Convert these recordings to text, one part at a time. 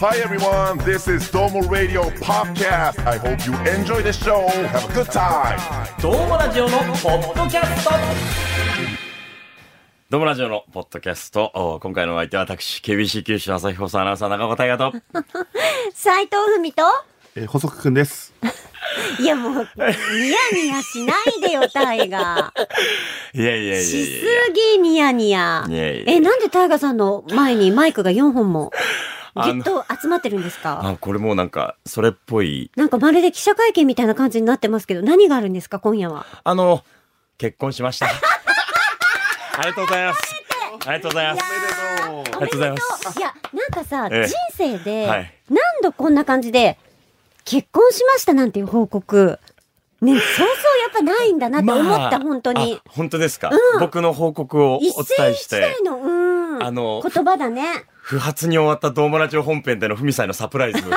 Hi everyone, this is Domo Radio Podcast. I hope you enjoy the show. Have a good time. どうもラジオのポッドキャストどうもラジオのポッドキャスト。お今回のお相手は私、KBC 九州朝日放送アナウンサー長岡大和と。斉藤文とえー、補足くんです。いやもう、ニヤニヤしないでよ、タイガ。いやいやいやいやしいすぎ、ニヤニヤ。いやいやえ、なんでタイガさんの前にマイクが4本も、ぎっと集まってるんですか？あ、これもうなんか、それっぽい。なんかまるで記者会見みたいな感じになってますけど、何があるんですか、今夜は？あの、結婚しました。ありがとうございます。ありがとうございます。おめでとう。ありがとうございますいや、なんかさ、ええ人生で、はい何度こんな感じで、結婚しましたなんていう報告、ね、そうそうやっぱないんだなって思った、本当にあ。本当ですか、うん僕の報告をお一世一伝えして代、の、うん。あの言葉だね。不発に終わったドームラジオ本編でのふみさんへのサプライズ。ほん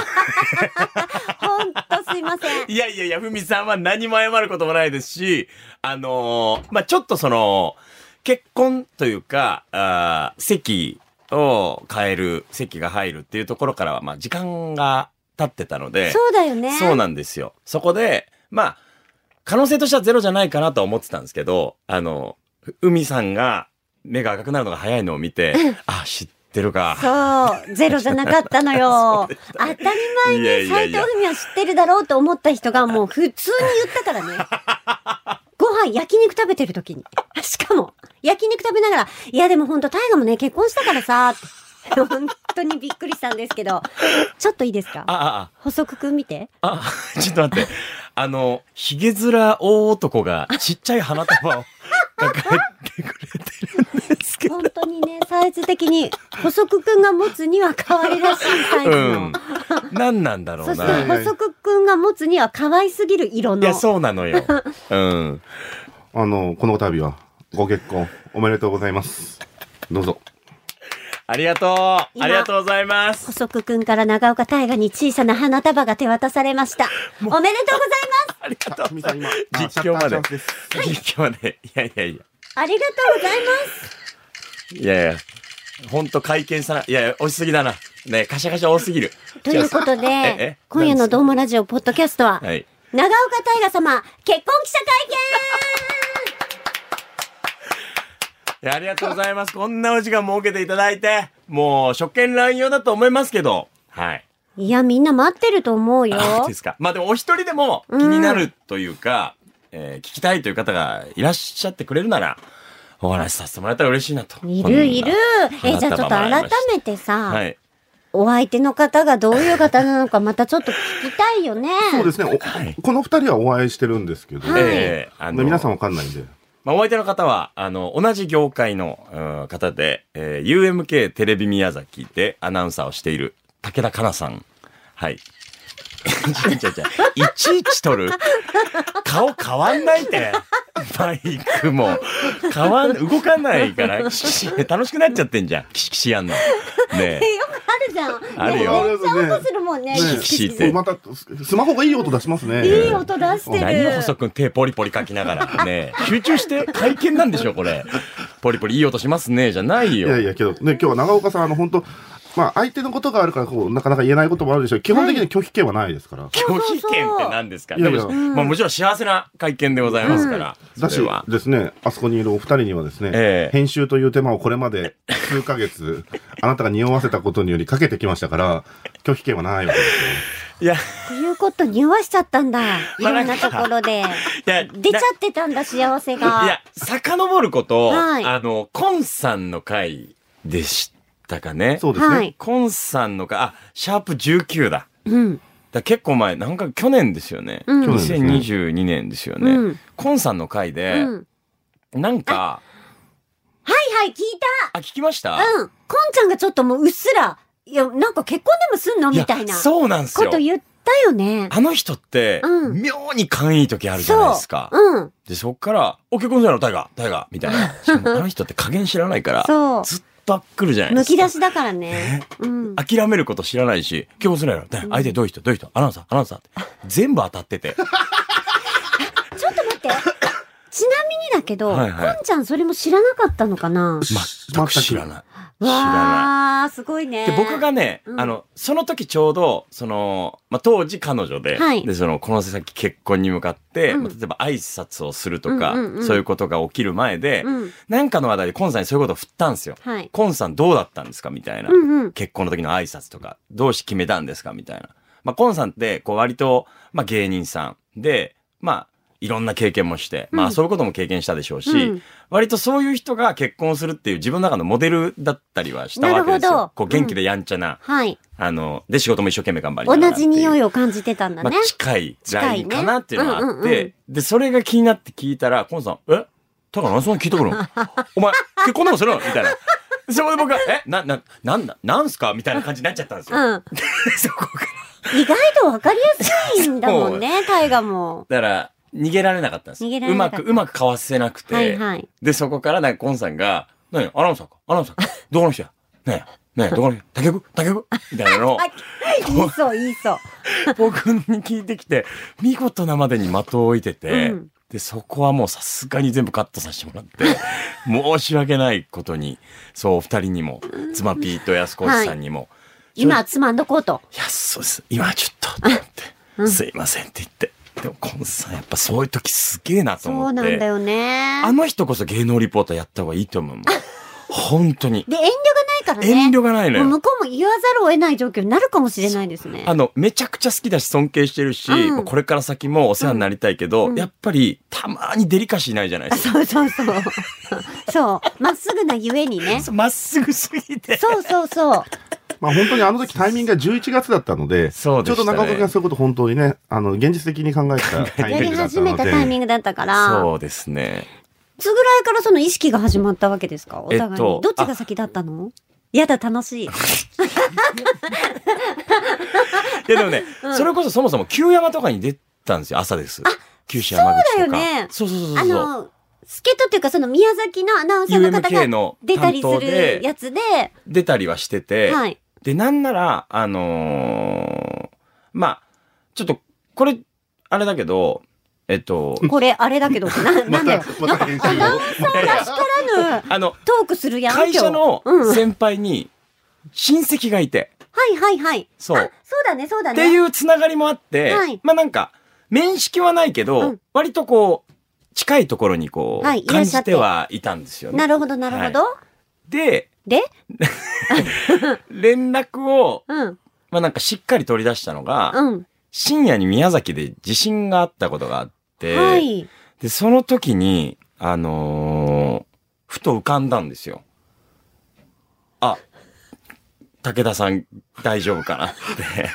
とすいません。いやいやいや、ふみさんは何も謝ることもないですし、あのーまあ、ちょっとその、結婚というか、あー席を変える、席が入るっていうところからは、まあ、時間が経ってたので、そうだよね。そうなんですよ。そこで、まあ、可能性としてはゼロじゃないかなとは思ってたんですけど、あの、海さんが目が赤くなるのが早いのを見て、あ、知ってるか。そう、ゼロじゃなかったのよ。当たり前に斎藤文は知ってるだろうと思った人がもう普通に言ったからね。ご飯焼肉食べてる時に。しかも、焼肉食べながら、いやでも本当大河もね、結婚したからさ、って本当にびっくりしたんですけど、ちょっといいですか？あ、あ、補足くん見て。あ、あ、ちょっと待って。あの、ヒゲ面大男がちっちゃい花束を抱えてくれてるんですけど。本当にね、サイズ的に、補足くんが持つには可愛らしいサイズの。うん。何なんだろそうしてな。補足くんが持つには可愛すぎる色の。いや、そうなのよ。うん。あの、この度は、ご結婚、おめでとうございます。どうぞ。ありがとう。あ今りがとうございます。補足くんから長岡大河に小さな花束が手渡されました。おめでとうございますありがとう。実況まで。実況まで。いやいやいや。ありがとうございますいやいや。ほんと会見さな、いやいや、押しすぎだな。ねカシャカシャ多すぎる。ということえでえ、今夜のドームラジオポッドキャストは、はい。長岡大河様、結婚記者 いやありがとうございます。こんなお時間設けていただいて、もう、初見乱用だと思いますけど、はい。いや、みんな待ってると思うよ。あですか。まあでも、お一人でも気になるというか、えー聞きたいという方がいらっしゃってくれるなら、お話しさせてもらえたら嬉しいなと。いるいる。え、じゃあちょっと改めてさ、はい。お相手の方がどういう方なのかまたちょっと聞きたいよね。そうですね、はいおこの二人はお会いしてるんですけど、はいえーあの皆さんわかんないんで。まあ、お相手の方は、あの、同じ業界の、うん方で、えー UMK テレビ宮崎でアナウンサーをしている武田香奈さん。はい。ちゃちゃちゃいちいち撮る？顔変わんないって。マイクも。変わん、動かないから、楽しくなっちゃってんじゃん。キシキシやんの。ねえ。よくあるじゃん。あるよねめっちゃ音するもんね。ねキシキシってまた、スマホがいい音出しますね。いい音出してる。何を細くん手ポリポリ書きながら。ねえ集中して会見なんでしょ、これ。ポリポリいい音しますね、じゃないよ。いやいや、けど、ね、今日は長岡さん、あの、本当まあ、相手のことがあるから、こう、なかなか言えないこともあるでしょう。基本的に拒否権はないですから。拒否権って何ですか？いやいやでもまあもちろん幸せな会見でございますから。だしそれは。ですね、あそこにいるお二人にはですね、ええ編集という手間をこれまで数ヶ月、あなたが匂わせたことによりかけてきましたから、拒否権はないわけですよ。いや、ということ匂わしちゃったんだ。いまあろんなところで。いや、出ちゃってたんだ、幸せいが。や、遡ること、はいあの、コンさんの回でしたかね。そうですね。はい。コンさんの回、あ、シャープ19だ。うん。だ結構前、なんか去年ですよね。うん去年ですね2022年ですよね。うんコンさんの回うで、ん。なんか、はいはい、聞いあ、聞きました？た。うん。こんちゃんがちょっともううっすら、いや、なんか結婚でもすんのみたいなこそうなんですよと。言ったよね。あの人って、うん妙に勘いい時あるじゃないですか。うん。で、そっから、お、結婚したの？タイガー、タイガー、みたいな。あの人って加減知らないから、そうずっと来るじゃないでむすか。き出しだからね。うん。諦めること知らないし、結婚するやろ。で相手どういう人？どういう人？アナウンサーアナウンサーって。全部当たってて。ちなみにだけど、はいはいこんちゃんそれも知らなかったのかな？全く知らない。知らない。わー、すごいね。で、僕がね、うんあの、その時ちょうど、その、まあ、当時彼女で、はいで、その、この先結婚に向かって、うんまあ例えば挨拶をするとか、うんうんうんそういうことが起きる前で、うん。なんかの話題でコンさんにそういうことを振ったんですよ。はい。コンさんどうだったんですか？みたいな。うんうん。結婚の時の挨拶とか、どうして決めたんですか？みたいな。まあ、コンさんって、こう、割と、まあ、芸人さんで、まあ、いろんな経験もして、まあ、うんそういうことも経験したでしょうし、うん割とそういう人が結婚するっていう自分の中のモデルだったりはしたわけですよ。こう、元気でやんちゃな、はい。あの、で、仕事も一生懸命頑張りながら同じ匂いをを感じてたんだねまあ、。近いラインかなっていうのがあって、ねうんうんうんで、それが気になって聞いたら、コンさん、え？だから何そんな聞いてくるの？お前、結婚でもするの？みたいな。そこで僕が、え？な、な、なんだ、なんすか？みたいな感じになっちゃったんですよ。うん。そこから。意外とわかりやすいんだもんね、大河も。だから、逃げられなかったんです逃げらうまく、うまくかわせなくて。はいはい。で、そこからなんかコンさんが、何アナウンサーか。アナウンサーか。どこの人や？ねえ、ねえ、どこの人？他局他局みたいなのを。言いそう、言いそう。僕に聞いてきて、見事なまでに的を置いてて、うん。で、そこはもうさすがに全部カットさせてもらって、申し訳ないことに、そう、お二人にも、妻ピーと安子さんにも、今はつまんどこうと。いや、そうです。今はちょっと、って、すいませんって言って。でも、コンさん、やっぱそういう時すげえなとそ思って。うなんだよね。あの人こそ芸能リポーターやった方がいいと思う。本当に。で、遠慮がないからね。遠慮がないのよ。向こうも言わざるを得ない状況になるかもしれないですね。あの、めちゃくちゃ好きだし尊敬してるし、うんこれから先もお世話になりたいけど、うんやっぱりたまにデリカシーないじゃないですか。そうそうそう。そう。まっすぐなゆえにね。まっすぐすぎて。そうそうそう。まあ本当にあの時タイミングが11月だったので、そうでねちょうど中岡君がそういうこと本当にね、あの、現実的に考えた タイやりミングだった始め。たタイミングだったから、そうですね。いつぐらいからその意識が始まったわけですか？お互いに。えっとどっちが先だったの？やだ、楽しい。いやでもね、それこそそもそも旧山とかに出たんですよ、朝です。九州山口とか。そうだよねそうそうそうそう。あの、助っ人っていうかその宮崎のアナウンサーの方が出たりす担当でるやつで、出たりはしてて、はい。で、なんなら、あのーまあ、ちょっと、これ、あれだけど、えっと、これ、あれだけど、な、なまんだよた、。また編集を。いやいやらぬあの、トークするやん、会社の先輩に親戚がいて、はいはい。そうあ、そうだね、そうだね。っていうつながりもあって、はいまあなんか、面識はないけど、うん割とこう、近いところにこう、はいいら感じっしゃっててはいたんですよね。なるほど、なるほど。で、で連絡を、うん。まあなんかしっかり取り出したのが、うん。深夜に宮崎で地震があったことがあって、はい。で、その時に、あのーふと浮かんだんですよ。あ、武田さん大丈夫かなって。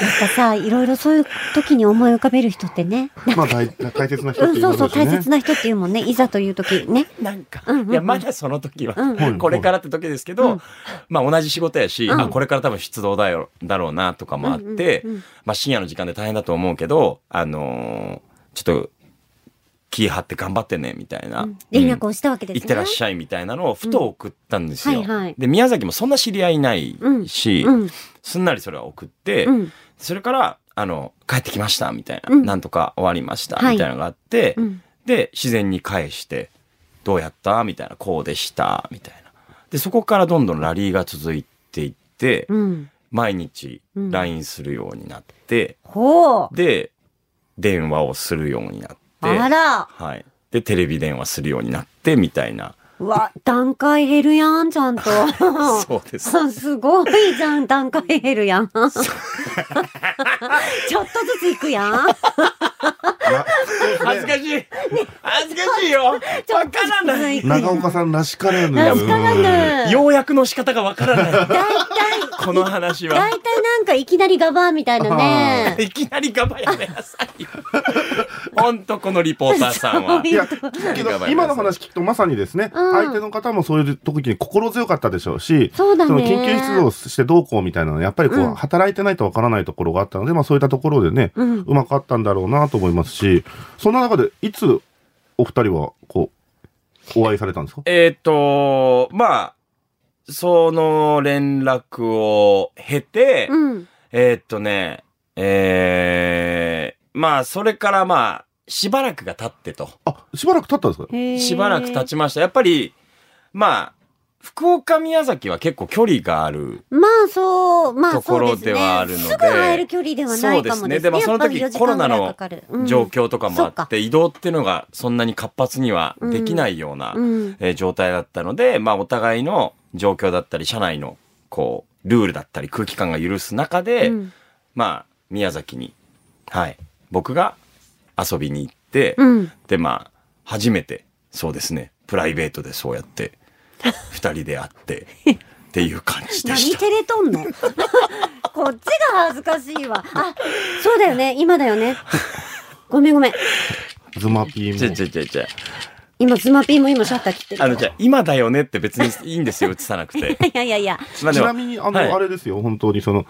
やっぱさ、いろいろそういう時に思い浮かべる人ってね。まあ大大切な人ってうん、いうそうそう。大切な人っていうもんね。いざという時ね。なんか、うんうんうんいや、まだその時は、うんはいこれからって時ですけど、うんまあ同じ仕事やし、うんあ、これから多分出動だよ、だろうなとかもあって、うんうんうんまあ深夜の時間で大変だと思うけど、あのーちょっと、気張って頑張ってね、みたいな。うん連絡をしたわけですね。行ってらっしゃいみたいなのをふと送ったんですよ。うんはいはいで、宮崎もそんな知り合いないし、うん。すんなりそれは送って、うん。それから、あの、帰ってきました、みたいな。うんなんとか終わりました、はいみたいなのがあって、うん。で、自然に返して、どうやったみたいな、こうでした、みたいな。で、そこからどんどんラリーが続いていって、うん。毎日うん LINE するようになって。で、電話をするようになって。はい。で、テレビ電話するようになって、みたいな。うわ、段階減るやん、ちゃんと。そうです。すごいじゃん、段階減るやん。ちょっとずつ行くやん。恥ずかしい恥ずかしいよわからない長岡さんらしからぬ。らしからぬ要約の仕方がわからない。大体、この話は。大体なんかいきなりガバーみたいなね。いきなりガバやめなさいよ。ほんとこのリポーターさんは。いや、けど今の話聞くとまさにですね、うん相手の方もそういう時に心強かったでしょうし、そうだねの緊急出動してどうこうみたいなのやっぱりこう、うん働いてないとわからないところがあったので、まあそういったところでね、ううんまくあったんだろうなと思いますし、そんな中でいつお二人はこう、お会いされたんですか？えっと、まあ、その連絡を経て、うん。えーっとね、えー、まあ、それからまあ、しばらくが経ってと。あ、しばらく経ったんですか？しばらく経ちました。やっぱり、まあ、福岡宮崎は結構距離がある。まあそう、まあところではあるのですぐ会える距離ではないかもですね。そうですね。でもその時やっぱり4コロナの状況とかもあそって、移動っていうのがそんなに活発にはできないような、うん。えー状態だったので、まあお互いの状況だったり、社内のこう、ルールだったり空気感が許す中で、うん。まあ宮崎に、はい、僕が遊びに行って、うん。でまあ初めて、そうですね、プライベートでそうやって、二人で会って、っていう感じでした。何照れとんの？こっちが恥ずかしいわ。あ、そうだよね。今だよね。ごめんごめん。ズマピーちゃも。ちゃちゃちゃ。今、ズマピーも今シャッター切ってる。あの、じゃあ今だよねって別にいいんですよ、映さなくて。いやいやいや。ちなみに、あの、はいあれですよ、本当にその、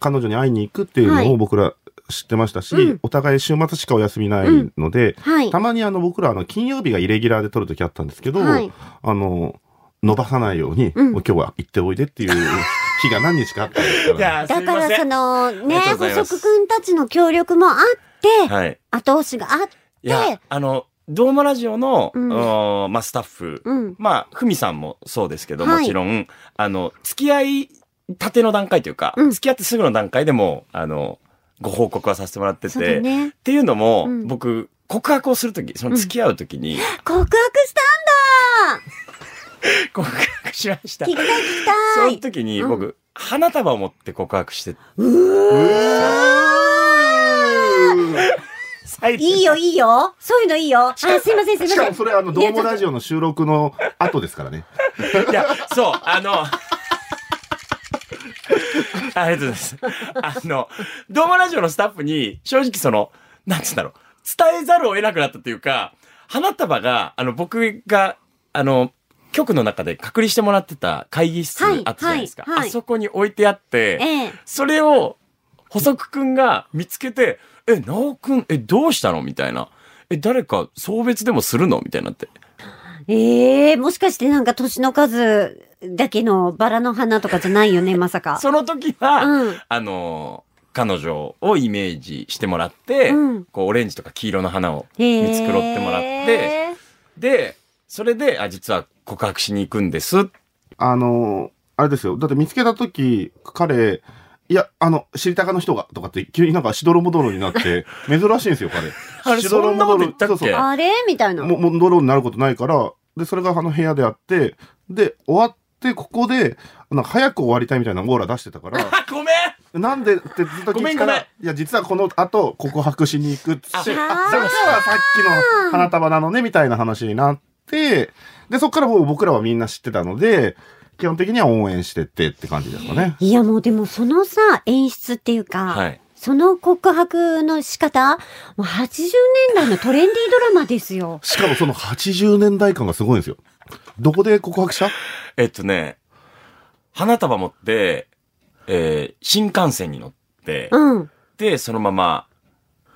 彼女に会いに行くっていうはいのを僕ら知ってましたし、うんお互い週末しかお休みないので、はいたまにあの、僕らあの、金曜日がイレギュラーで撮るときあったんですけど、はいあの、伸ばさないように、うんもう今日は行っておいでっていう 日が何日かあったんですから、だ。からそのね、ありがとうございます補足くんたちの協力もあって、はい。後押しがあって、いや、あの、ドームラジオの、うんおーまあ、スタッフ、うん。まあ、ふみさんもそうですけど、はいもちろん、あの、付き合いたての段階というか、うん付き合ってすぐの段階でも、あの、ご報告はさせてもらってそうて、だねっ。ていうのも、うん僕、告白をするとき、その付き合うときに、告白したん告白しました。だ聞きたい聞きそたいの時にうん僕、花束を持って告白して、最いいよいいよそういうのいいよ あ、すいませんすいません。しかもそれあの、ドームラジオ。オの収録の後ですからね。いや、そう、あの、ありがとうございます。あの、ドームラジオのスタッフに、正直その、なんつうんだろう、伝えざるを得なくなったというか、花束が、あの、僕が、あの、局の中で隔離してもらってた会議室はいあったじゃないですか。はいはいあそこに置いてあって、ええ。それを、補足くんが見つけて、え、なおくん、え、どうしたの？みたいな。え、誰か送別でもするの？みたいになって。ええもしかしてなんか年の数だけのバラの花とかじゃないよね、まさか。その時は、うんあのー彼女をイメージしてもらって、うんこう、オレンジとか黄色の花を見繕ってもらって、で、それで、あ、実は告白しに行くんです。あの、あれですよ。だって見つけた時、彼、いや、あの、知りたかの人が、とかって、急になんかしどろもどろになって、珍しいんですよ、彼。あれしどろもどろそうそう。あれ？みたいな。も、もどろになることないから、で、それがあの部屋であって、で、終わって、ここで、なんか早く終わりたいみたいなオーラ出してたから、あ、ごめん！なんでってずっと聞いたら、いや、実はこの後、告白しに行くっつって、あ、あそれはさっきの花束なのね、みたいな話になって、で、そっからもう僕らはみんな知ってたので、基本的には応援してってって感じですかね。いやもうでもそのさ、演出っていうか、はい。その告白の仕方、もう80年代のトレンディードラマですよ。しかもその80年代感がすごいんですよ。どこで告白した？えっとね、花束持って、えー新幹線に乗って、うん。で、そのまま、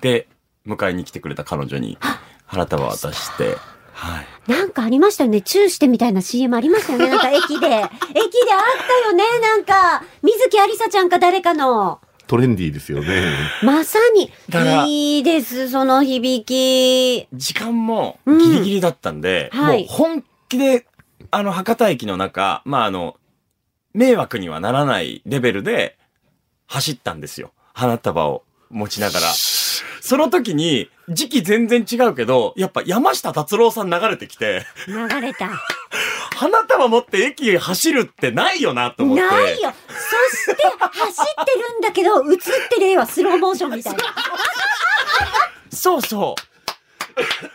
で、迎えに来てくれた彼女に花束を渡して、はい。なんかありましたよね。チューしてみたいな CM ありましたよね。なんか駅で。駅であったよね。なんか、水木ありさちゃんか誰かの。トレンディーですよね。まさにいいです、その響き。時間もうんギリギリだったんで、はいもう本気で、あの、博多駅の中、まあ、あの、迷惑にはならないレベルで走ったんですよ。花束を持ちながら。その時に、時期全然違うけど、やっぱ山下達郎さん流れてきて、流れた。花束持って駅走るってないよなと思って。ないよ。そして、走ってるんだけど、映ってる絵はスローモーションみたいな。そうそ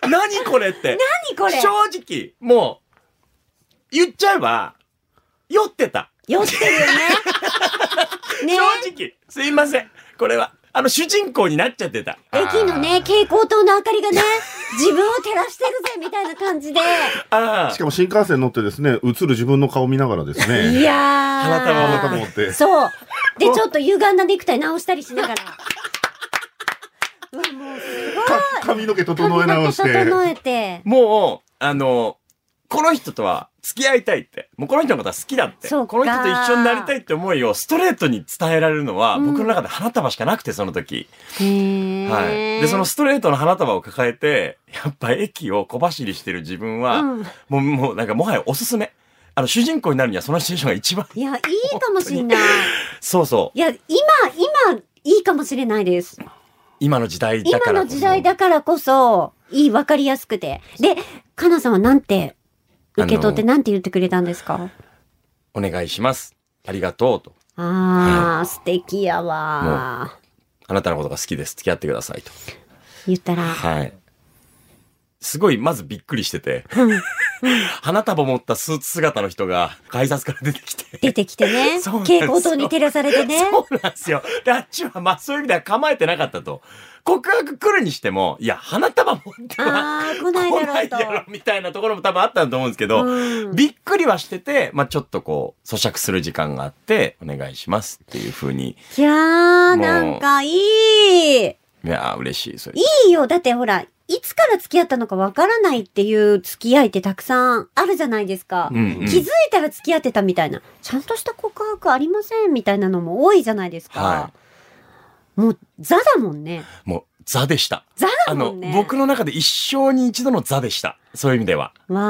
う。何これって。何これ正直、もう、言っちゃえば、酔ってた。酔ってるよね。ね正直、すいません。これは、あの、主人公になっちゃってた。駅のね、蛍光灯の明かりがね、自分を照らしてるぜ、みたいな感じで。あしかも新幹線乗ってですね、映る自分の顔見ながらですいね、やー。花束花束持って。そう。で、ちょっと歪んだネクタイ直したりしながら。うわ、もうすごい。か髪の毛整え直して。整えて。もう、あの、この人とは付き合いたいって、もうこの人のことは好きだって、この人と一緒になりたいって思いをストレートに伝えられるのは、うん僕の中で花束しかなくて、その時。はい。で、そのストレートの花束を抱えて、やっぱ駅を小走りしてる自分は、うんもう、もうなんかもはやおすすめ。あの、主人公になるにはそのシチュエーションが一番、いや、いいかもしんない。そうそう。いや、今、今、いいかもしれないです。今の時代だからこそ。今の時代だからこそ、いい、わかりやすくて。で、かなさんはなんて、受け取ってあなんて言ってくれたんですか？お願いします。ありがとうと。あー、素敵やわあなたのことが好きです。付き合ってくださいと。言ったら、はい。すごい、まずびっくりしてて、うん 花束持ったスーツ姿の人が改札から出てきて。出てきてね そうなんですよ蛍光灯に照らされてね。そうなんですよ。で、あっちは、まあそういう意味では構えてなかったと。告白来るにしても、いや、花束持っては来ないだろう来ないだろうみたいなところも多分あったと思うんですけど、と。うんびっくりはしてて、まあちょっとこう、咀嚼する時間があって、お願いしますっていう風に。いやー、なんかいい。いやー、嬉しい。それ。いいよ。だってほら、いつから付き合ったのかわからないっていう付き合いってたくさんあるじゃないですか。うんうん気づいたら付き合ってたみたいな。ちゃんとした告白ありませんみたいなのも多いじゃないですか。はもう、ザだもんね。もう、ザでした。ザあの、だもんね。僕の中で一生に一度のザでした。そういう意味では。わ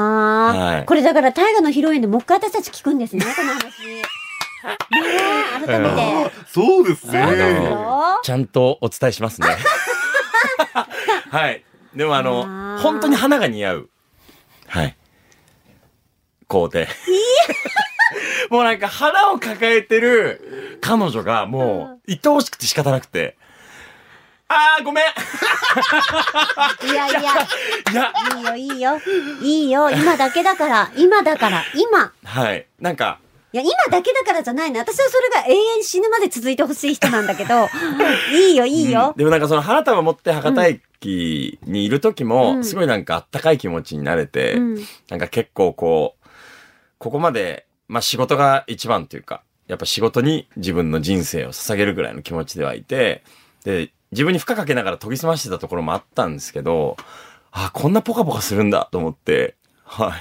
ー、はいこれだから大河のヒロインでもう一回私たち聞くんですね、この話。ねえ、改めて。そうですね。よ。ちゃんとお伝えしますね。はい。でもああの、ー本当に花が似合う。はい。こうで。もうなんか花を抱えてる彼女がもう愛おしくて仕方なくて。あーごめんいや いや、いや、いいよ、いいよ。いいよ、今だけだから、今だから、今。はい。なんか、いや、今だけだからじゃないの。私はそれが永遠死ぬまで続いてほしい人なんだけど、いいよ、いいようん。でもなんかその花束持って博多駅にいる時も、うんすごいなんかあったかい気持ちになれて、うんなんか結構こう、ここまで、まあ仕事が一番というか、やっぱ仕事に自分の人生を捧げるぐらいの気持ちではいて、で、自分に負荷かけながら研ぎ澄ましてたところもあったんですけど、あ、こんなポカポカするんだと思って、は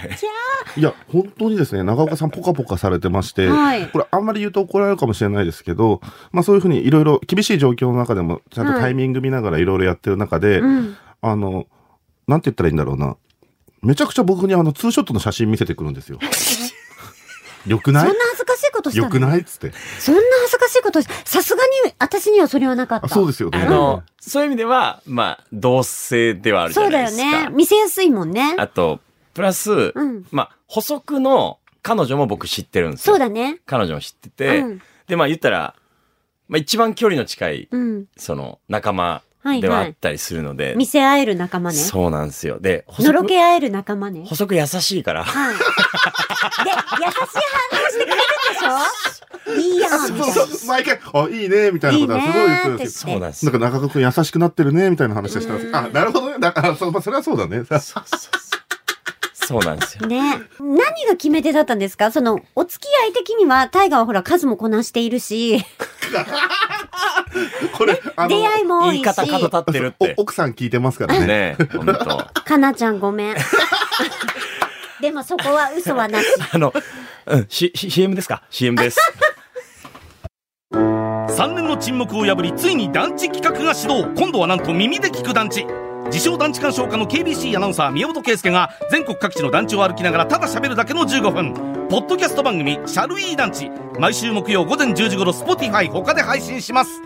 い。いや、本当にですね、長岡さんポカポカされてまして、はいこれあんまり言うと怒られるかもしれないですけど、まあそういうふうにいろいろ厳しい状況の中でも、ちゃんとタイミング見ながらいろいろやってる中で、うん。あの、なんて言ったらいいんだろうな。めちゃくちゃ僕にあの、ツーショットの写真見せてくるんですよ。よくそんなない恥ずかしいことしたの？よくないっつって。そんな恥ずかしいことしさすがに、私にはそれはなかった。あそうですよね。あの、そういう意味では、まあ、同性ではあるじそうだよゃないですか。ね。見せやすいもんね。あと、プラス、うんまあ、補足の彼女も僕知ってるんですよ。そうだね。彼女も知ってて、うんで、まあ言ったら、まあ一番距離の近い、うん。その、仲間はいではあはい。ったりするので、見せ合える仲間ね。そうなんですよ。で、補のろ足、け合える仲間ね。補足優しいから、はい。で、優しい反応してくれるんでしょ？いいやん。そうそう、毎回、あ、いいね、みたいなことはすごい言ってるんですよ。そうなんですよ。なんか中川くん優しくなってるね、みたいな話をしてます。あ、なるほどね。だから、そうまあ、それはそうだね。そうなんですよ。ね。何が決め手だったんですか？その、お付き合い的には、タイガーはほら、数もこなしているし、これ、あ出会いも多いし、言い方角立ってるってお。奥さん聞いてますからね。ねえ、ほんと。かなちゃんごめん。でもそこは嘘はなし。あの、うん、C、C- CM ですか ?CM です。3年の沈黙を破りついに団地企画が始動今度はなんと耳で聞く団地自称団地鑑賞家の KBC アナウンサー宮本圭介が全国各地の団地を歩きながらただ喋るだけの15分ポッドキャスト番組「シャルイー団地」毎週木曜午前10時頃 Spotify 他で配信します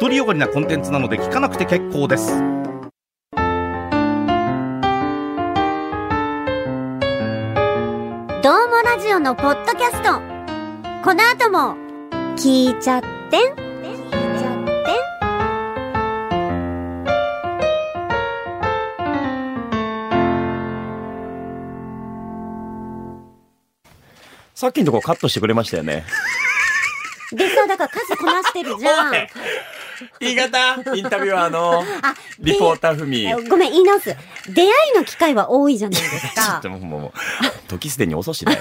独りよがりなコンテンツなので聞かなくて結構ですどうもラジオのポッドキャスト。この後も、聞いちゃってん。さっきのとこカットしてくれましたよね。で、そう、だから数こなしてるじゃん。言い方？インタビュアーの あ、リポーターふみ。えごめん、言い直す。出会いの機会は多いじゃないです ちょかっと。もう、もう、時すでに遅しだよ。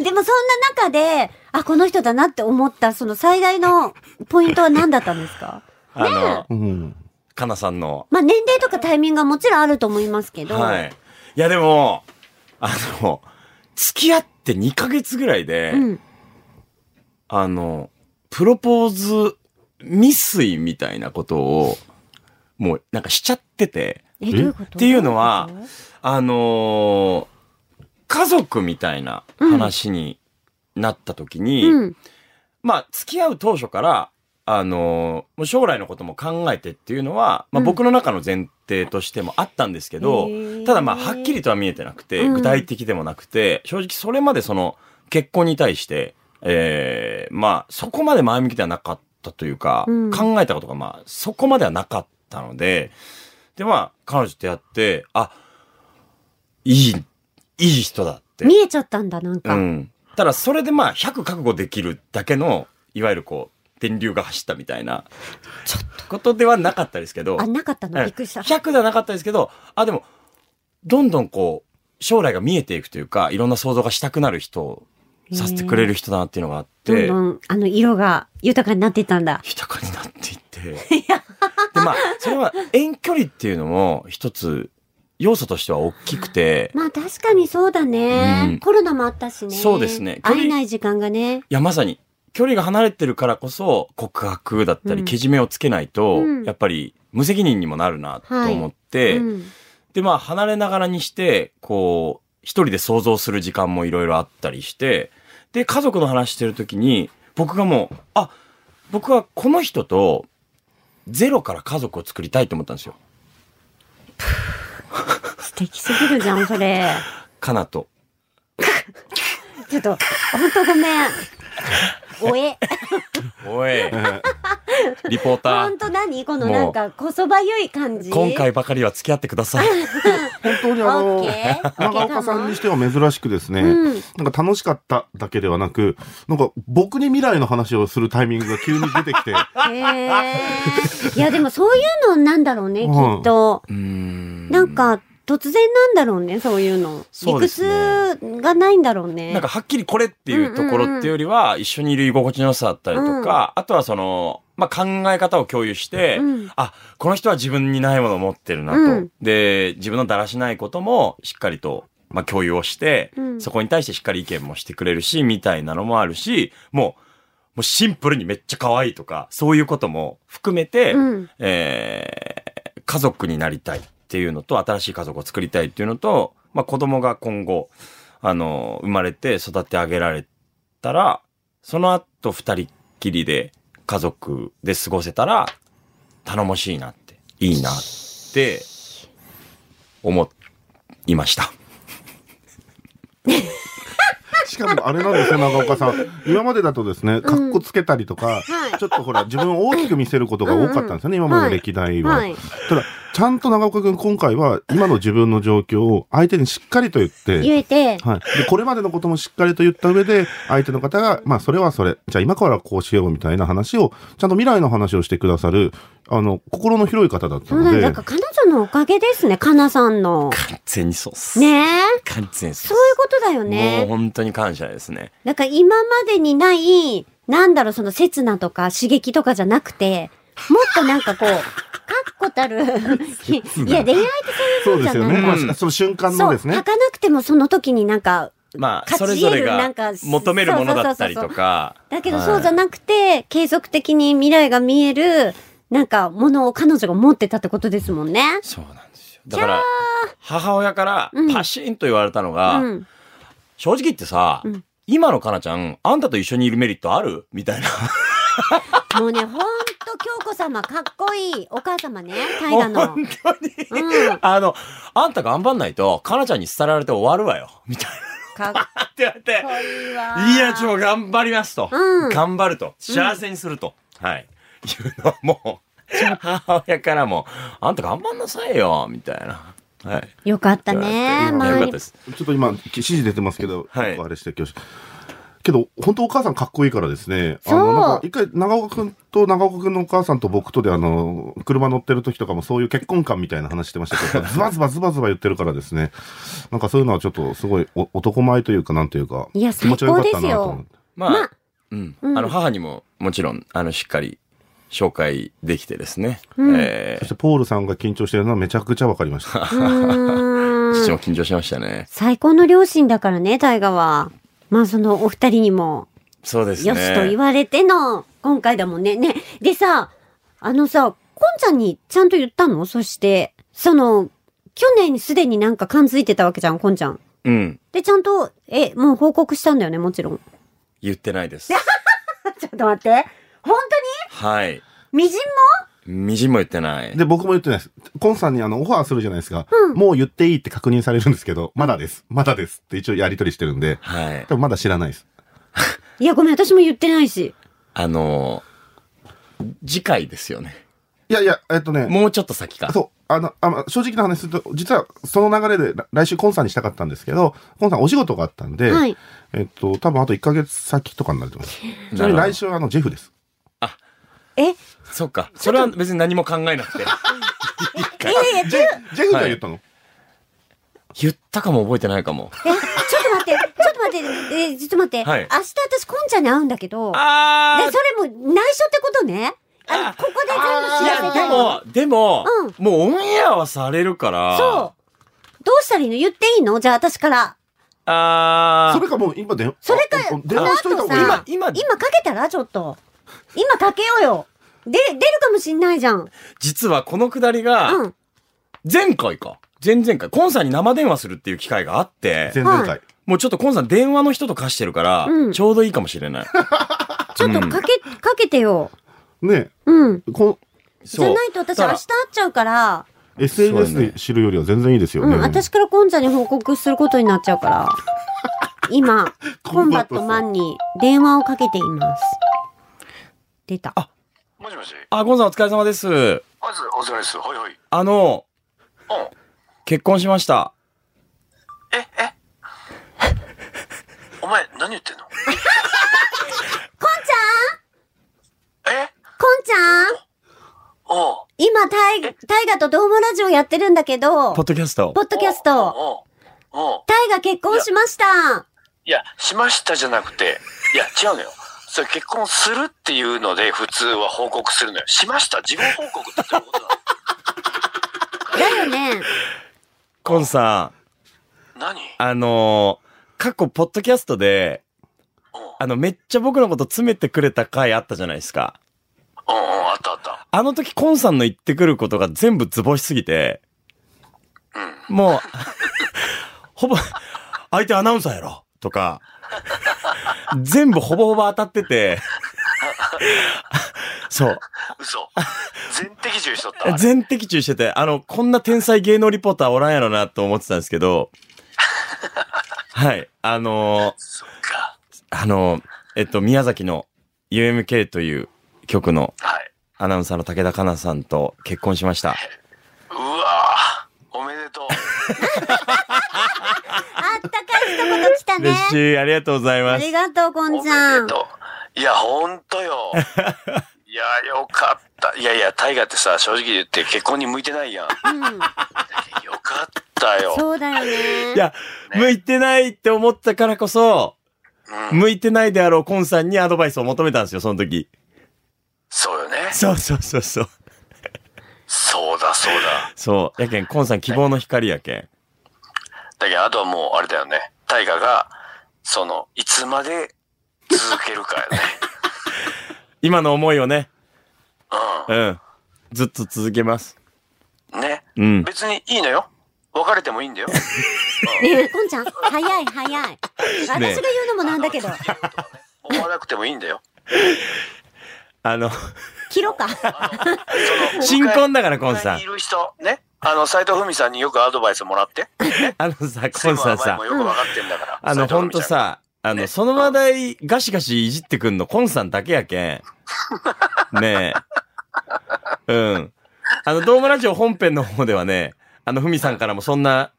でもそんな中で、あ、この人だなって思った、その最大のポイントは何だったんですか？あの、うん。かなさんの、まあ年齢とかタイミングはもちろんあると思いますけど。はい。いやでも、あの、付き合って2ヶ月ぐらいで、うん。あの、プロポーズ未遂みたいなことを、もうなんかしちゃってて、え、どういうこと？っていうのはあのー家族みたいな話になった時とに、うん。まあ、付き合う当初から、あのー将来のことも考えてっていうのは、まあうん。僕の中の前提としてもあったんですけど、へーただまあ、はっきりとは見えてなくて、うん具体的でもなくて、正直それまでその、結婚に対して、えー、まあ、そこまで前向きではなかったというか、うん考えたことがまあ、そこまではなかったので、でまあ、彼女とやって、あ、いい、いい人だって。見えちゃったんだ、なんか。うん。ただ、それでまあ、100覚悟できるだけの、いわゆるこう、電流が走ったみたいな、ちょっとことではなかったですけど、あ、なかったの？うんびっくりした。100ではなかったですけど、あ、でも、どんどんこう、将来が見えていくというか、いろんな想像がしたくなる人をさせてくれる人だなっていうのがあって、どんどん、あの、色が豊かになっていったんだ。豊かになっていって。で、まあ、それは遠距離っていうのも一つ、要素としては大きくて、まあ確かにそうだね。うんコロナもあったしね。そうですね会えない時間がね。いや、まさに、距離が離れてるからこそ、告白だったり、うんけじめをつけないと、うんやっぱり、無責任にもなるな、と思って、うん。で、まあ、離れながらにして、こう、一人で想像する時間もいろいろあったりして、で、家族の話してるときに、僕がもう、あ、僕はこの人と、ゼロから家族を作りたいと思ったんですよ。素敵すぎるじゃん、それ。かなと。ちょっと、ほんとごめん。おえ。おい、リポーター、ほんと何？このなんか、こそばゆい感じ？今回ばかりは付き合ってください。本当にあのオッケー長岡さんにしては珍しくですね、うんなんか楽しかっただけではなく、なんか僕に未来の話をするタイミングが急に出てきて。いや、でもそういうのなんだろうね、きうんっと。なんか、突然なんだろうね、そういうの。理屈がないんだろうね。なんかはっきりこれっていうところっていうよりは、一緒にいる居心地の良さだったりとか、あとはその、まあ、考え方を共有して、うんあ、この人は自分にないものを持ってるなと。うん。で、自分のだらしないこともしっかりと、まあ、共有をして、うん。そこに対してしっかり意見もしてくれるし、みたいなのもあるし、もう、もうシンプルにめっちゃ可愛いとか、そういうことも含めて、うん。えー家族になりたい。っていうのと、新しい家族を作りたいっていうのと、まあ子供が今後、あの、生まれて育て上げられたら、その後二人っきりで家族で過ごせたら、頼もしいなって、いいなって、思いました。しかもあれなんですよ、長岡さん。今までだとですね、かっこつけたりとか、はいちょっとほら、自分を大きく見せることが多かったんですよね、今までの歴代は。はい。ただ、ちゃんと長岡くん今回は、今の自分の状況を相手にしっかりと言って、言えて、はい。で、これまでのこともしっかりと言った上で、相手の方が、まあ、それはそれ。じゃあ今からこうしようみたいな話を、ちゃんと未来の話をしてくださる、あの、心の広い方だったのでそうなんから彼女のおかげですね、かなさんの。完全にそうっす。ね？え。完全にそそうういうことだよもうね。本当に感謝ですね。だから今までにない、なんだろう、その刹那とか刺激とかじゃなくて、もっとなんかこう、確固たる。いや、恋愛ってそういうそもじゃないうんですよね。その瞬間そう、のですね。履かなくてもその時になんか、まあ、そ勝ち得れぞれがるなんか求めるものだったりとか。だけどはいそうじゃなくて、継続的に未来が見える、なんか、ものを彼女が持ってたってことですもんね。そうなんですよ。だから、母親からうんパシーンと言われたのが、うん。正直言ってさ、うん今のかなちゃん、あんたと一緒にいるメリットある？みたいな。もうね、ほんと、京子様、かっこいいお母様ね、大河の。本当に。うん。あの、あんた頑張んないと、かなちゃんに伝えられて終わるわよ。みたいな。かっ って言われてこ、いや、ちょ、頑張りますと。うん頑張ると。幸せにすると。はい。いうのはもう、母親からも、あんた頑張んなさいよ。みたいな。はい。よかったね。よか周りったで。す。ちょっと今、指示出てますけど、はいあれして今日けど、本当お母さんかっこいいからですね。あそうの、なんか、一回、長岡くんと長岡くんのお母さんと僕とで、あの、車乗ってる時とかもそういう結婚観みたいな話してましたけど、ズバズバズバズバ言ってるからですね。なんかそういうのはちょっとすごいお男前というか、なんというか、いや気持ちが良かったなと思って。まあ、まあうん。うんあの、母にも、もちろん、あの、しっかり、紹介できてですね。うんえーそして、ポールさんが緊張してるのはめちゃくちゃわかりました。父も緊張しましたね。最高の両親だからね、大河は。まあそのお二人にも、そうですね。よしと言われての、今回だもんね。ね。でさ、あのさ、こんちゃんにちゃんと言ったの？そして、その、去年すでになんか感づいてたわけじゃん、こんちゃん。うん。で、ちゃんと、え、もう報告したんだよね、もちろん。言ってないです。ちょっと待って。本はい。当にみじんみじんも言ってない。で、僕も言ってないです。コンさんにあの、オファーするじゃないですか。もう言っていいって確認されるんですけど、まだです。まだですって一応やりとりしてるんで、はい。多分まだ知らないです。いや、ごめん、私も言ってないし。あのー次回ですよね。いやいや、えっとね、もうちょっと先か。そう、あの、あまあ正直な話すると、実はその流れでら来週コンさんにしたかったんですけど、コンさんお仕事があったんで、はい。えっと、多分あと1ヶ月先とかになると思います。ちなみに来週はあの、ジェフです。え、そっか。それは別に何も考えなくて。ジェジェフが言ったの、言ったかも覚えてないかも。え、ちょっと待って、ちょっと待って、え、ちょっと待って。はい明日私、こんちゃんに会うんだけど、で、あそれも内緒ってことね？あの、ここで全部知いや、らせたいの。でも、でも、うもうオンエアはされるから。そう。どうしたらいいの？言っていいの？じゃあ私から。あーそれかもう今電それかああ電話しといた方がいい。あとさ今今今かけたら？ちょっと。今かけようよ。で、出るかもしんないじゃん。実はこのくだりが、うん。前回か。前々回、コンさんに生電話するっていう機会があって、前々回。はもうちょっとコンさん電話の人と化してるから、うんちょうどいいかもしれない。ちょっとかけ、かけてよ。ねうん。こじゃないと私だから明日会っちゃうから、の SNS で知るよりは全然いいですよね。うん、私からコンちゃんに報告することになっちゃうから、今、コンバットマンに電話をかけています。出た。もしもし。あ、ゴンさんお疲れ様です。まず、お疲れです。はいはい。あの、うん。結婚しました。え、え？お前、何言ってんの？コンちゃん？え？コンちゃん？おう。今、タイ、タイガとドームラジオやってるんだけど、ポッドキャストポ。ッドキャスト、おう。おう。タイが結婚しました。いや、しましたじゃなくて、いや、違うのよ。それ結婚するっていうので、普通は報告するのよ。しました。事後報告ってどういうことなだよね。コンさん、の何？あのー過去ポッドキャストで、あの、めっちゃ僕のこと詰めてくれた回あったじゃないですか。うんうん、あったあった。あの時コンさんの言ってくることが全部ズボしすぎて、うん。もう、ほぼ、相手アナウンサーやろとか、全部ほぼほぼ当たってて、そう。嘘。全摘中しとったわ。全的中してて、あの、こんな天才芸能リポーターおらんやろなと思ってたんですけど、はい。あのー。あのーえっと、宮崎の UMK という曲のはい。アナウンサーの武田香奈さんと結婚しました。うわぁ。おめでとう。言来たね嬉。しい。ありがとうございあますり。がとう、コおめンちゃん。でとう。いや、ほんとよ。いや、よかった。いやいや、タイガーってさ、正直言って結婚に向いてないやん。うん。よかったよ。そうだよね。いや、向いてないって思ったからこそ、うん。向いてないであろうコンさんにアドバイスを求めたんですよ、その時。そうよね。そうそうそうそう。そうだ、そうだ。そう。やけん、コンさん希望の光やけん。だけど、あとはもう、あれだよね。タイガーが、その、いつまで続けるかよね。今の思いをね、ううん。ずっと続けます。ん。ね。うん。別にいいのよ。別れてもいいんだよ。ねえ、コンちゃん、早い早い。私が言うのもなんだけど、思わなくてもいいんだよ。あの、切ろうか。新婚だからコンさんいる人、ね。あの、斎藤文さんによくアドバイスもらって。あのさ、コンさんさも、よく分かってんだから。あの、ほんとさ、あの、その話題ガシガシいじってくんの、コンさんだけやけん。ねえ。うん。あの、ドームラジオ本編の方ではね、あの、ふみさんからもそんな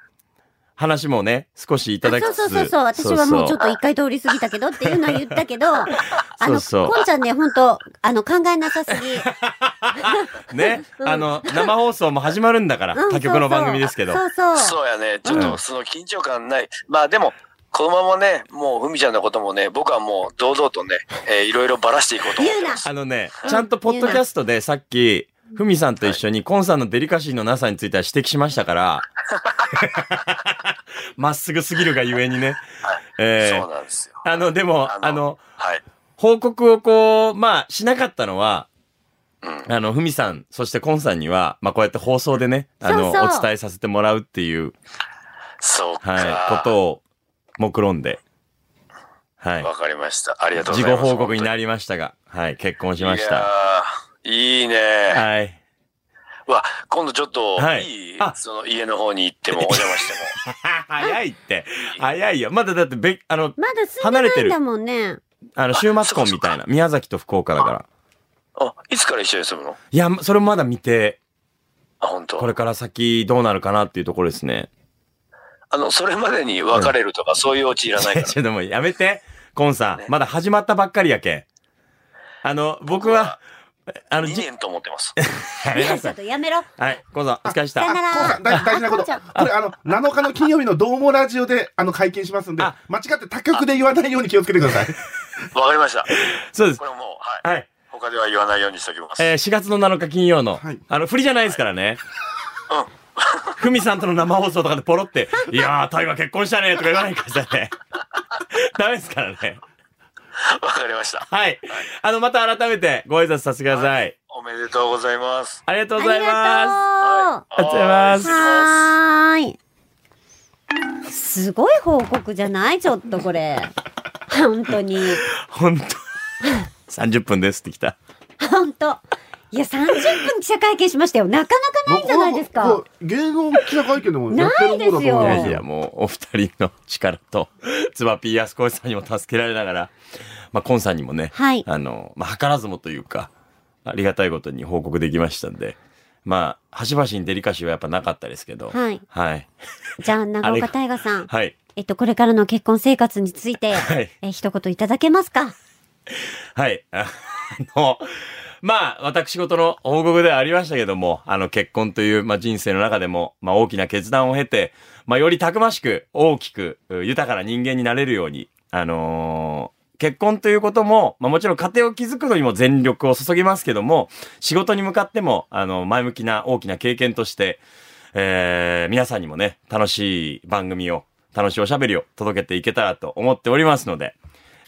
話もね、少しいただきつつ。そうそうそうそう。私はもうちょっと一回通り過ぎたけどっていうのは言ったけど、あの、そうそうコンちゃんね、本当あの、考えなさすぎ。ね、あの、生放送も始まるんだから、うん他局の番組ですけど。そうそう。そうやね。ちょっうんとその緊張感ない。まあでも、このままね、もうふみちゃんのこともね、僕はもう堂々とね、えーいろいろばらしていこうと思ってます。あのね、ちゃんとポッドキャストでさっき、ふみさんと一緒にコンさんのデリカシーのなさについては指摘しましたから、まっすぐすぎるがゆえにね。えーそうなんですよ。あの、でも、あのあの、はい。報告をこう、まあ、しなかったのは、うん。あの、ふみさん、そしてコンさんには、まあ、こうやって放送でね、あの、そうそうお伝えさせてもらうっていう、そうか。はい、ことを、目論んで、はい。わかりました。ありがとうご事ざいます。後報告になりりましたが、はい、結婚しましいた。いいね。はい。わ、今度ちょっと、はいいい？あその家の方に行っても、お邪魔しても。早いって。早いよ。まだだってべ、あの、まだ住んでないんだもんね。あの、週末婚みたいな。宮崎と福岡だから。あ、いつから一緒に住むの？いや、それもまだ見て、あ、本当。これから先どうなるかなっていうところですね。あの、それまでに別れるとか、そういうオチいらないから。ちょっともうやめて。コンさん、まだ始まったばっかりやけん。あの、僕は、あの、2じ、年と思ってます。やめなさいちょっとやめろ。はい、コンさん、お疲れした。大大事なこと。これ、あの、7日の金曜日のどうもラジオで、あの、会見しますんであ、間違って他局で言わないように気をつけてください。わかりました。そうですこ。れもう、はい。はい。他では言わないようにしておきます。えー、4月の7日金曜の、はいあの、振りじゃないですからね。うん。ふみさんとの生放送とかでポロって、いやー、タイが結婚したねとか言わないからね。ダメですからね。わかりました。はい。あの、また改めてご挨拶させてください。おめでとうございます。ありがとうあございます。ありがとうございます。はーい。すごい報告じゃない？ちょっとこれ。本当に。本当 30分ですってきた。本当。いや、30分記者会見しましたよ。なかなかないんじゃないですか。芸能記者会見でもやってる方だと思いないですよいやいや、もう、お二人の力と、つばぴーやすこいさんにも助けられながら、まあ、コンさんにもね、はいあの、まあ、図らずもというか、ありがたいことに報告できましたんで、まあ、端々にデリカシーはやっぱなかったですけど、はい。はい。じゃあ、長岡大河さん。はい。えっと、これからの結婚生活について、はいえ、一言いただけますか？はい。あの、まあ、私事の報告ではありましたけども、あの、結婚という、まあ、人生の中でも、まあ、大きな決断を経て、まあ、よりたくましく、大きく、豊かな人間になれるように、あのー結婚ということも、まあ、もちろん家庭を築くのにも全力を注ぎますけども、仕事に向かっても、あの、前向きな大きな経験として、えー、皆さんにもね、楽しい番組を、楽しいおしゃべりを届けていけたらと思っておりますので、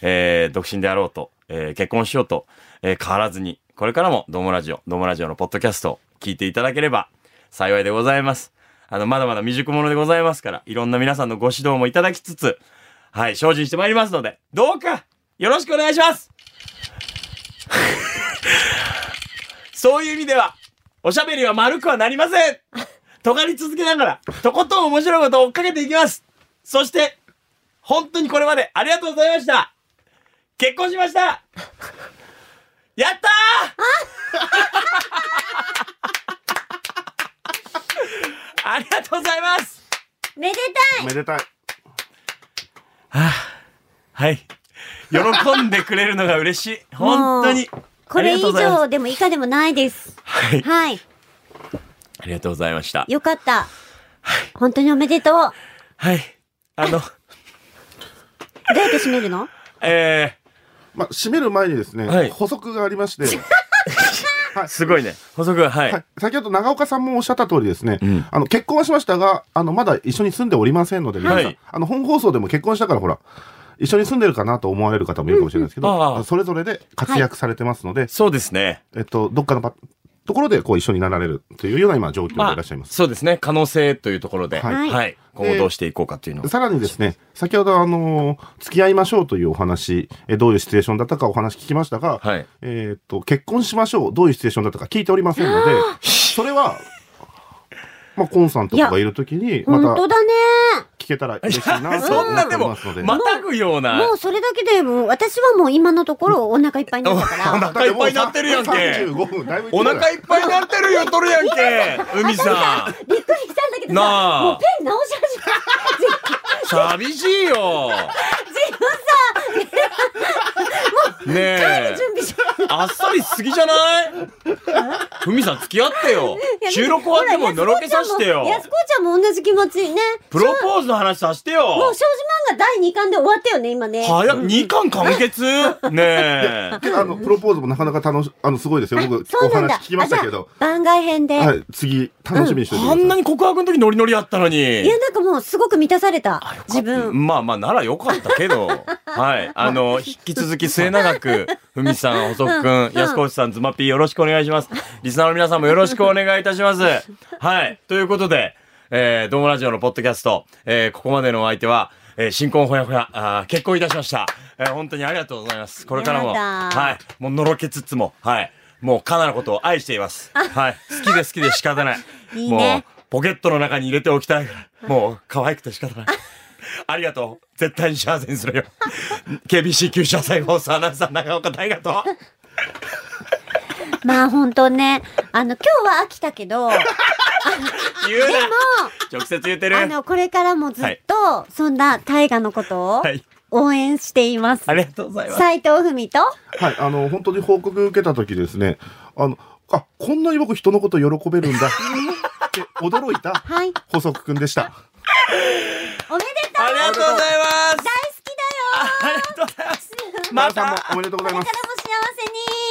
えー、独身であろうと、えー結婚しようと、えー変わらずに、これからも、どうもラジオ、どうもラジオのポッドキャストを聞いていただければ幸いでございます。あの、まだまだ未熟者でございますから、いろんな皆さんのご指導もいただきつつ、はい、精進してまいりますので、どうか、よろしくお願いします。そういう意味では、おしゃべりは丸くはなりません。尖り続けながら、とことん面白いことを追っかけていきます。そして、本当にこれまでありがとうございました。結婚しました。やったー ありがとうございますめでたいめでたい。はい。喜んでくれるのが嬉しい。本当に。これ以上でも以下でもないです。はい。はい。ありがとうございました。よかった。本当におめでとう。どはい。あの、うやって締めるの？えまあ、締める前にですね、はい。補足がありまして、ー、すごいね。補足が、はい。はい、先ほど長岡さんもおっしゃった通りですね、うん。あの結婚はしましたが、あのまだ一緒に住んでおりませんので、皆さん、はいあの本放送でも結婚したから、ほら、一緒に住んでるかなと思われる方もいるかもしれないですけど、うんうんああそれぞれで活躍されてますので、そうですね。えっと、どっかのパところでこう一緒になられるというような今、状況でいらっしゃいます。そうですね。可能性というところで、は。はいい今後どうしていこうかというのを。さらにですね、先ほどあの付き合いましょうというお話、えどういうシチュエーションだったかお話聞きましたが、はい。えっと、結婚しましょう、どういうシチュエーションだったか聞いておりませんので、それは、まあ、コンさんとかがいるときに、また本当だね。聞けたら嬉しいなと そ思ってんなでもおりますので。、またぐような。もうそれだけでもう私はもう今のところお腹いっぱいになったかおら。腹いっぱいになってるやんけ。35分、だいぶお腹いっぱいになってるよ、とるやんけ。海さびっくりしたんだけどさ、もうペン直し始めん。寂しいよ。ねえ。準備しあっさりしすぎじゃない？ふみさん付き合ってよ。収録終わってものろけさしてよほら。安子ちゃんも同じ気持ちね。プロポーズの話さしてよ。もう少女漫が第2巻で終わったよね、今ね。早っ、2巻完結？ねえ。あの、プロポーズもなかなか楽し、あの、すごいですよ。僕、お。話聞きましたけど。番外編で。はい、次、楽しみにして。あんなに告白の時ノリノリあったのに。いや、なんかもうすごく満たされた。自分。まあまあ、ならよかったけど。はい。あの、引き続き末永く、ふみさん、細くくん、安越さん、ズマピーよろしくお願いします。リスナーの皆さんもよろしくお願いいたします。はい。ということで、えー、ドームラジオのポッドキャスト、えー、ここまでのお相手は、えー、新婚ほやほや、あー結婚いたしました。えー、本当にありがとうございます。これからも、はい。もうのろけつつも、はい。もうカナのことを愛しています。はい。好きで好きで仕方ない。いいねもう、ポケットの中に入れておきたいから。もう、可愛くて仕方ない。ありがとう。絶対に幸せにするよ。KBC 九州朝日放送アナウンサー長岡大和と。まあ本当ね、あの、今日は飽きたけど、でも、言うな直接言ってる。あの、これからもずっと、そんな大河のことをはい。応援しています。ありがとうございます。斉藤文と、はい、あの、本当に報告受けた時ですね、あの、あ、こんなに僕人のこと喜べるんだって驚いた はい、補足くんでした。おめありがとうございます。大好きだよ。ありがとうございます。まさた。おめでとうございます。これからも幸せに。